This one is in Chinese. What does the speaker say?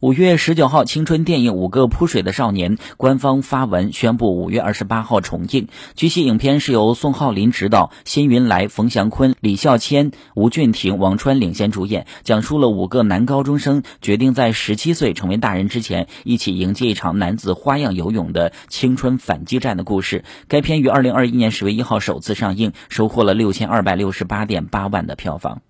五月十九号青春电影五个扑水的少年官方发文宣布五月二十八号重映。据悉影片是由宋浩林执导辛云来冯祥坤李孝谦吴俊霆王川领衔主演讲述了五个男高中生决定在十七岁成为大人之前一起迎接一场男子花样游泳的青春反击战的故事。该片于二零二一年十月一号首次上映收获了六千二百六十八点八万的票房。